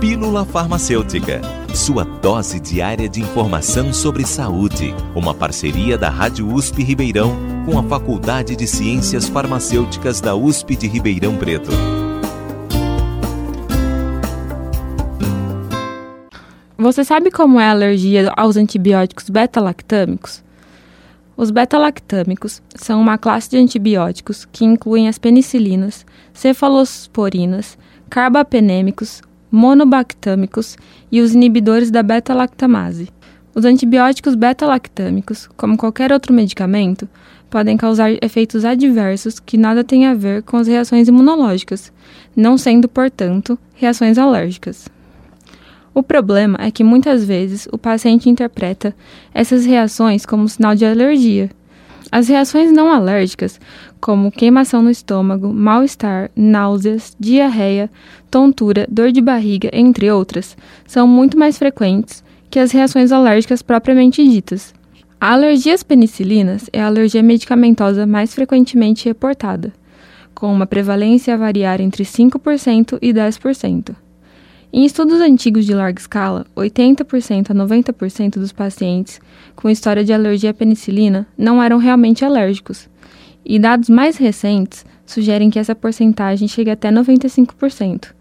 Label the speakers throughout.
Speaker 1: Pílula Farmacêutica, sua dose diária de informação sobre saúde. Uma parceria da Rádio USP Ribeirão com a Faculdade de Ciências Farmacêuticas da USP de Ribeirão Preto.
Speaker 2: Você sabe como é a alergia aos antibióticos beta-lactâmicos? Os beta-lactâmicos são uma classe de antibióticos que incluem as penicilinas, cefalosporinas, carbapenêmicos, monobactâmicos e os inibidores da beta-lactamase. Os antibióticos beta-lactâmicos, como qualquer outro medicamento, podem causar efeitos adversos que nada têm a ver com as reações imunológicas, não sendo, portanto, reações alérgicas. O problema é que muitas vezes o paciente interpreta essas reações como sinal de alergia. As reações não alérgicas, como queimação no estômago, mal-estar, náuseas, diarreia, tontura, dor de barriga, entre outras, são muito mais frequentes que as reações alérgicas propriamente ditas. A alergia às penicilinas é a alergia medicamentosa mais frequentemente reportada, com uma prevalência a variar entre 5% e 10%. Em estudos antigos de larga escala, 80% a 90% dos pacientes com história de alergia à penicilina não eram realmente alérgicos, e dados mais recentes sugerem que essa porcentagem chega até 95%.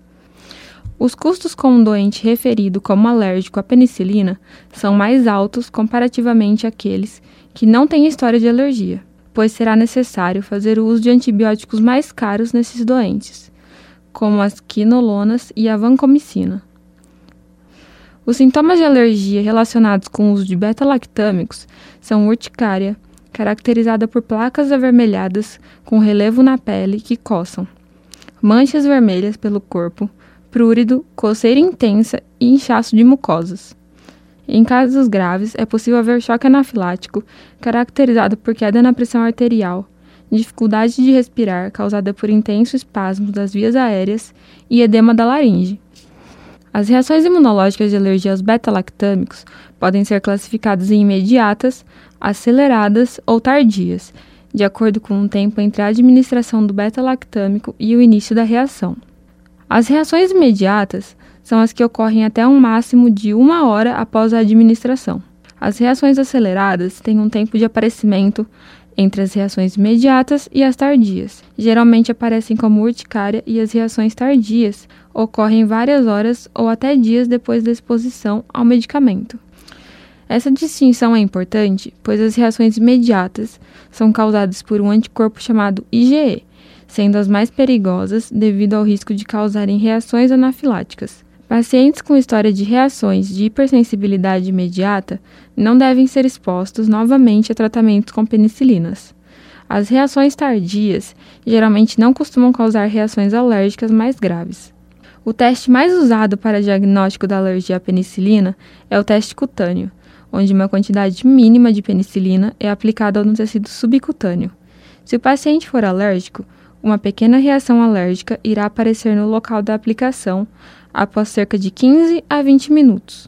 Speaker 2: Os custos com um doente referido como alérgico à penicilina são mais altos comparativamente àqueles que não têm história de alergia, pois será necessário fazer o uso de antibióticos mais caros nesses doentes como as quinolonas e a vancomicina. Os sintomas de alergia relacionados com o uso de beta-lactâmicos são urticária, caracterizada por placas avermelhadas com relevo na pele que coçam, manchas vermelhas pelo corpo, prurido, coceira intensa e inchaço de mucosas. Em casos graves, é possível haver choque anafilático, caracterizado por queda na pressão arterial, dificuldade de respirar causada por intenso espasmo das vias aéreas e edema da laringe. As reações imunológicas de alergia aos beta-lactâmicos podem ser classificadas em imediatas, aceleradas ou tardias, de acordo com o tempo entre a administração do beta-lactâmico e o início da reação. As reações imediatas são as que ocorrem até um máximo de uma hora após a administração. As reações aceleradas têm um tempo de aparecimento entre as reações imediatas e as tardias. Geralmente aparecem como urticária e as reações tardias ocorrem várias horas ou até dias depois da exposição ao medicamento. Essa distinção é importante, pois as reações imediatas são causadas por um anticorpo chamado IgE, sendo as mais perigosas devido ao risco de causarem reações anafiláticas. Pacientes com história de reações de hipersensibilidade imediata não devem ser expostos novamente a tratamentos com penicilinas. As reações tardias geralmente não costumam causar reações alérgicas mais graves. O teste mais usado para diagnóstico da alergia à penicilina é o teste cutâneo, onde uma quantidade mínima de penicilina é aplicada no tecido subcutâneo. Se o paciente for alérgico, uma pequena reação alérgica irá aparecer no local da aplicação após cerca de 15 a 20 minutos.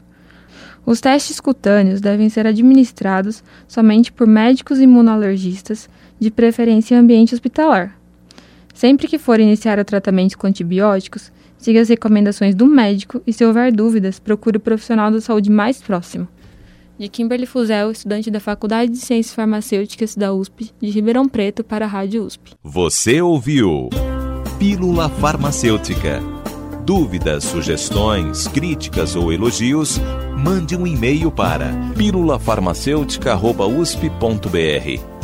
Speaker 2: Os testes cutâneos devem ser administrados somente por médicos imunoalergistas, de preferência em ambiente hospitalar. Sempre que for iniciar o tratamento com antibióticos, siga as recomendações do médico e, se houver dúvidas, procure o profissional da saúde mais próximo. De Kimberly Fuzel, estudante da Faculdade de Ciências Farmacêuticas da USP, de Ribeirão Preto, para a Rádio USP.
Speaker 1: Você ouviu Pílula Farmacêutica Dúvidas, sugestões, críticas ou elogios, mande um e-mail para pílulafarmacêutica.usp.br